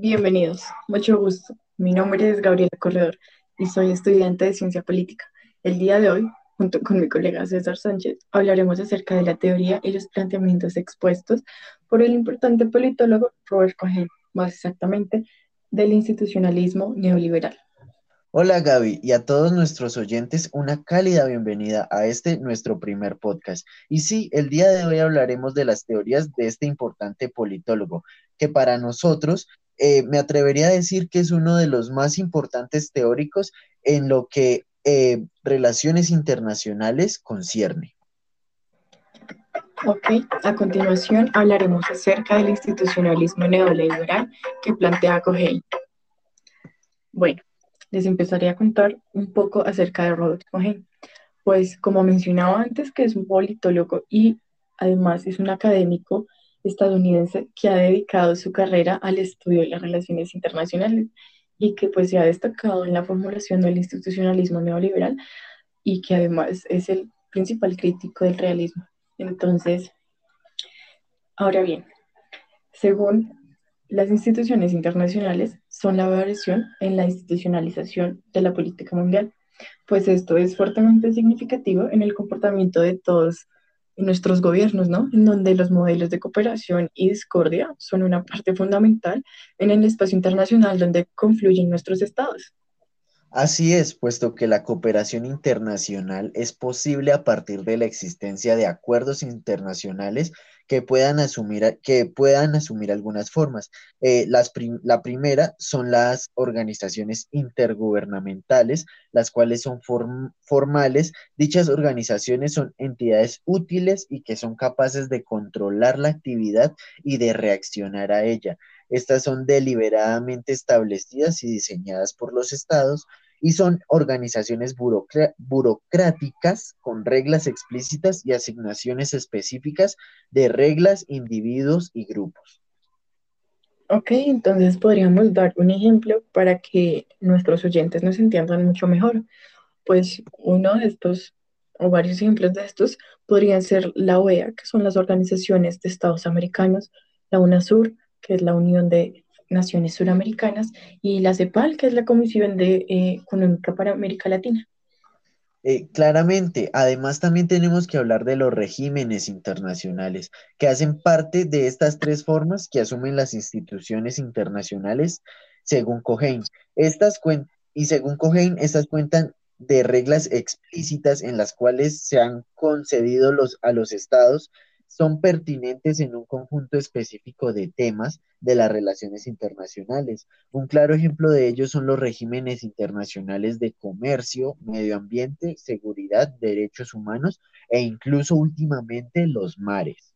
Bienvenidos, mucho gusto. Mi nombre es Gabriela Corredor y soy estudiante de Ciencia Política. El día de hoy, junto con mi colega César Sánchez, hablaremos acerca de la teoría y los planteamientos expuestos por el importante politólogo Robert Cohen, más exactamente del institucionalismo neoliberal. Hola Gaby y a todos nuestros oyentes una cálida bienvenida a este nuestro primer podcast. Y sí, el día de hoy hablaremos de las teorías de este importante politólogo, que para nosotros eh, me atrevería a decir que es uno de los más importantes teóricos en lo que eh, relaciones internacionales concierne. Ok, a continuación hablaremos acerca del institucionalismo neoliberal que plantea Cohen. Bueno, les empezaré a contar un poco acerca de Robert Cohen. Pues como mencionaba antes, que es un politólogo y además es un académico estadounidense que ha dedicado su carrera al estudio de las relaciones internacionales y que pues se ha destacado en la formulación del institucionalismo neoliberal y que además es el principal crítico del realismo. Entonces, ahora bien, según las instituciones internacionales son la variación en la institucionalización de la política mundial, pues esto es fuertemente significativo en el comportamiento de todos nuestros gobiernos, ¿no? En donde los modelos de cooperación y discordia son una parte fundamental en el espacio internacional donde confluyen nuestros estados. Así es, puesto que la cooperación internacional es posible a partir de la existencia de acuerdos internacionales que puedan asumir, que puedan asumir algunas formas. Eh, las la primera son las organizaciones intergubernamentales, las cuales son formales. Dichas organizaciones son entidades útiles y que son capaces de controlar la actividad y de reaccionar a ella. Estas son deliberadamente establecidas y diseñadas por los estados y son organizaciones burocráticas con reglas explícitas y asignaciones específicas de reglas, individuos y grupos. Ok, entonces podríamos dar un ejemplo para que nuestros oyentes nos entiendan mucho mejor. Pues uno de estos, o varios ejemplos de estos, podrían ser la OEA, que son las organizaciones de Estados americanos, la UNASUR, que es la Unión de Naciones Suramericanas, y la CEPAL, que es la Comisión de, eh, Económica para América Latina. Eh, claramente, además también tenemos que hablar de los regímenes internacionales, que hacen parte de estas tres formas que asumen las instituciones internacionales, según Cohen. Estas y según Cohen, estas cuentan de reglas explícitas en las cuales se han concedido los, a los estados son pertinentes en un conjunto específico de temas de las relaciones internacionales. Un claro ejemplo de ello son los regímenes internacionales de comercio, medio ambiente, seguridad, derechos humanos e incluso últimamente los mares.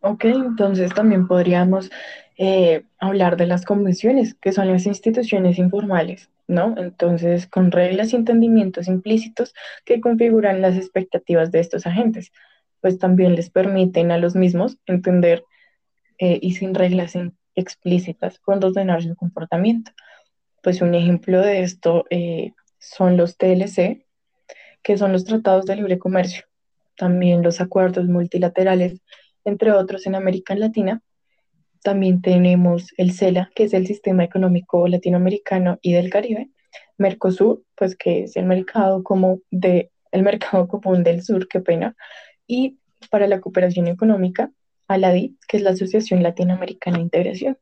Ok, entonces también podríamos eh, hablar de las convenciones, que son las instituciones informales, ¿no? Entonces, con reglas y entendimientos implícitos que configuran las expectativas de estos agentes pues también les permiten a los mismos entender eh, y sin reglas explícitas cuando ordenar su comportamiento. Pues un ejemplo de esto eh, son los TLC, que son los tratados de libre comercio, también los acuerdos multilaterales, entre otros en América Latina. También tenemos el CELA, que es el Sistema Económico Latinoamericano y del Caribe, Mercosur, pues que es el mercado como de el mercado común del sur, qué pena, y para la cooperación económica, ALADI, que es la Asociación Latinoamericana de Integración.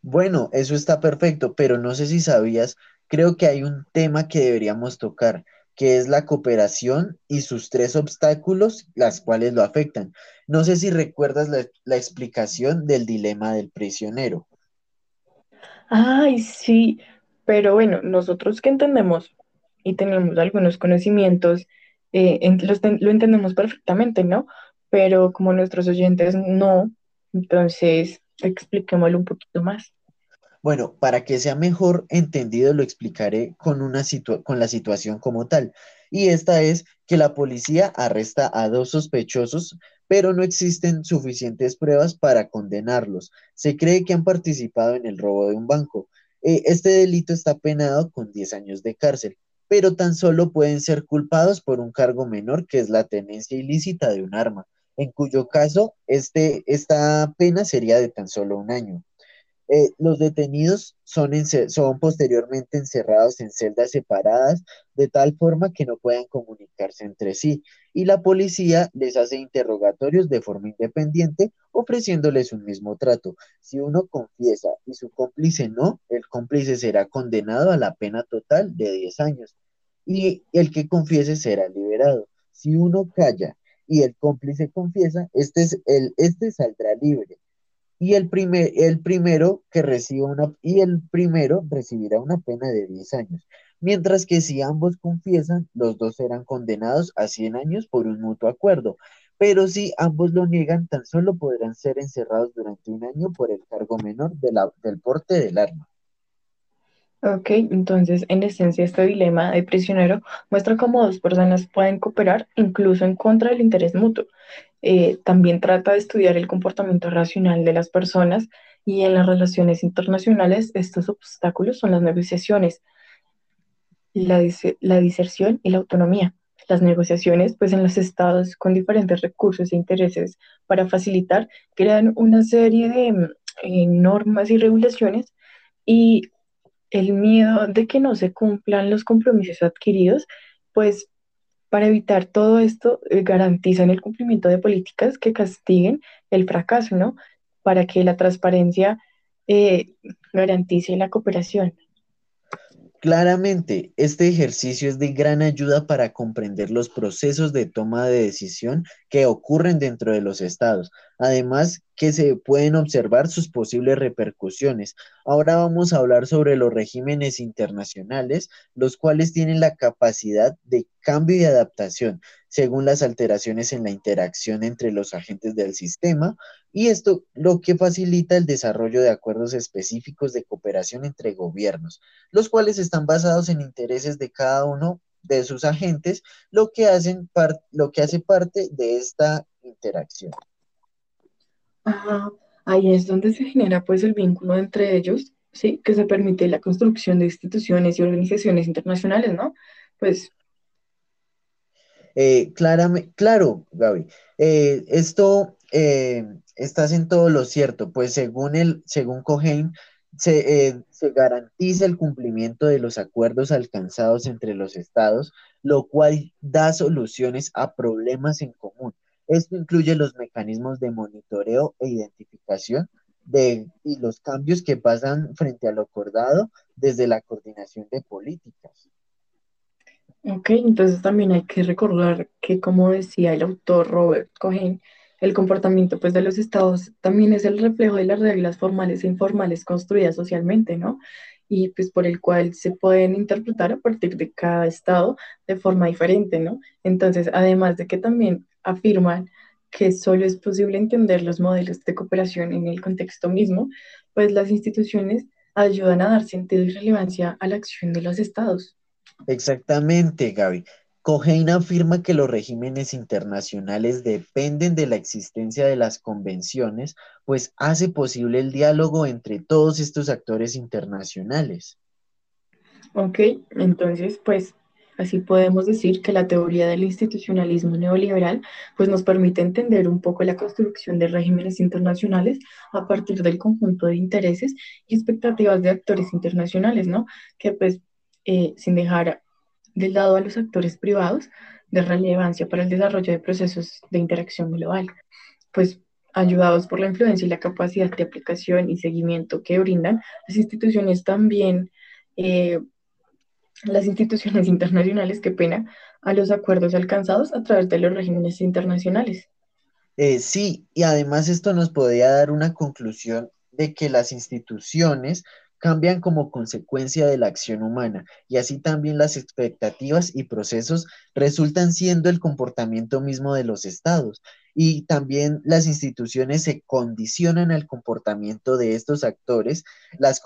Bueno, eso está perfecto, pero no sé si sabías, creo que hay un tema que deberíamos tocar, que es la cooperación y sus tres obstáculos, las cuales lo afectan. No sé si recuerdas la, la explicación del dilema del prisionero. Ay, sí, pero bueno, nosotros que entendemos y tenemos algunos conocimientos eh, lo, entendemos perfectamente, ¿no? Pero como nuestros oyentes no, entonces expliquémoslo un poquito más. Bueno, para que sea mejor entendido, lo explicaré con, una con la situación como tal. Y esta es que la policía arresta a dos sospechosos, pero no existen suficientes pruebas para condenarlos. Se cree que han participado en el robo de un banco. Eh, este delito está penado con 10 años de cárcel pero tan solo pueden ser culpados por un cargo menor que es la tenencia ilícita de un arma, en cuyo caso este, esta pena sería de tan solo un año. Eh, los detenidos son, son posteriormente encerrados en celdas separadas de tal forma que no puedan comunicarse entre sí y la policía les hace interrogatorios de forma independiente ofreciéndoles un mismo trato. Si uno confiesa y su cómplice no, el cómplice será condenado a la pena total de 10 años y el que confiese será liberado. Si uno calla y el cómplice confiesa, este, es el, este saldrá libre y el, primer, el primero que reciba una y el primero recibirá una pena de 10 años. Mientras que si ambos confiesan, los dos serán condenados a 100 años por un mutuo acuerdo. Pero si ambos lo niegan, tan solo podrán ser encerrados durante un año por el cargo menor de la, del porte del arma. Ok, entonces en esencia este dilema de prisionero muestra cómo dos personas pueden cooperar incluso en contra del interés mutuo. Eh, también trata de estudiar el comportamiento racional de las personas y en las relaciones internacionales estos obstáculos son las negociaciones, la, la diserción y la autonomía. Las negociaciones, pues en los estados con diferentes recursos e intereses para facilitar, crean una serie de mm, eh, normas y regulaciones y el miedo de que no se cumplan los compromisos adquiridos, pues para evitar todo esto eh, garantizan el cumplimiento de políticas que castiguen el fracaso, ¿no? Para que la transparencia eh, garantice la cooperación. Claramente, este ejercicio es de gran ayuda para comprender los procesos de toma de decisión que ocurren dentro de los estados, además que se pueden observar sus posibles repercusiones. Ahora vamos a hablar sobre los regímenes internacionales, los cuales tienen la capacidad de cambio y adaptación según las alteraciones en la interacción entre los agentes del sistema, y esto lo que facilita el desarrollo de acuerdos específicos de cooperación entre gobiernos, los cuales están basados en intereses de cada uno de sus agentes, lo que, lo que hace parte de esta interacción. Ahí es donde se genera pues el vínculo entre ellos, ¿sí? Que se permite la construcción de instituciones y organizaciones internacionales, ¿no? Pues eh, claro, Gaby, eh, esto eh, estás en todo lo cierto, pues según, el, según Cohen, se, se, garantiza el cumplimiento de los acuerdos alcanzados entre los estados, lo cual da soluciones a problemas en común. Esto incluye los mecanismos de monitoreo e identificación de, y los cambios que pasan frente a lo acordado desde la coordinación de políticas. Ok, entonces también hay que recordar que, como decía el autor Robert Cohen, el comportamiento pues, de los estados también es el reflejo de las reglas formales e informales construidas socialmente, ¿no? Y pues por el cual se pueden interpretar a partir de cada estado de forma diferente, ¿no? Entonces, además de que también afirman que solo es posible entender los modelos de cooperación en el contexto mismo, pues las instituciones ayudan a dar sentido y relevancia a la acción de los estados. Exactamente, Gaby. Cohen afirma que los regímenes internacionales dependen de la existencia de las convenciones, pues hace posible el diálogo entre todos estos actores internacionales. Ok, entonces, pues así podemos decir que la teoría del institucionalismo neoliberal pues nos permite entender un poco la construcción de regímenes internacionales a partir del conjunto de intereses y expectativas de actores internacionales, ¿no? Que pues eh, sin dejar de lado a los actores privados de relevancia para el desarrollo de procesos de interacción global, pues ayudados por la influencia y la capacidad de aplicación y seguimiento que brindan las instituciones también, eh, las instituciones internacionales, que pena, a los acuerdos alcanzados a través de los regímenes internacionales. Eh, sí, y además esto nos podría dar una conclusión de que las instituciones cambian como consecuencia de la acción humana y así también las expectativas y procesos resultan siendo el comportamiento mismo de los estados y también las instituciones se condicionan al comportamiento de estos actores las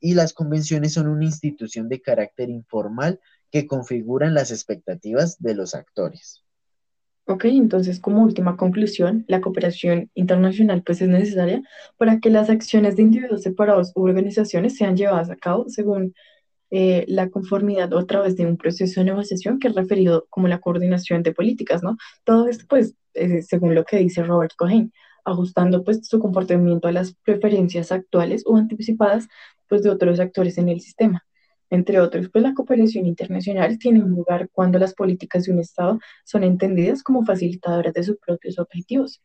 y las convenciones son una institución de carácter informal que configuran las expectativas de los actores. Ok, entonces como última conclusión, la cooperación internacional pues es necesaria para que las acciones de individuos separados u organizaciones sean llevadas a cabo según eh, la conformidad o a través de un proceso de negociación que es referido como la coordinación de políticas, ¿no? Todo esto pues según lo que dice Robert Cohen. ajustando pues su comportamiento a las preferencias actuales o anticipadas pues de otros actores en el sistema. Entre otros, pues la cooperación internacional tiene lugar cuando las políticas de un Estado son entendidas como facilitadoras de sus propios objetivos,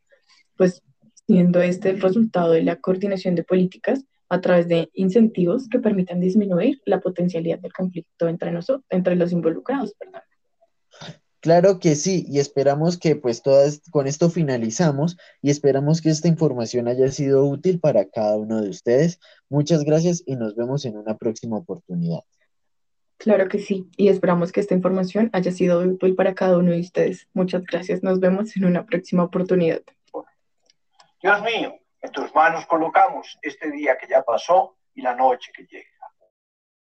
pues siendo este el resultado de la coordinación de políticas a través de incentivos que permitan disminuir la potencialidad del conflicto entre, nosotros, entre los involucrados. Perdón. Claro que sí, y esperamos que pues todas, con esto finalizamos y esperamos que esta información haya sido útil para cada uno de ustedes. Muchas gracias y nos vemos en una próxima oportunidad. Claro que sí, y esperamos que esta información haya sido útil para cada uno de ustedes. Muchas gracias, nos vemos en una próxima oportunidad. Dios mío, en tus manos colocamos este día que ya pasó y la noche que llega.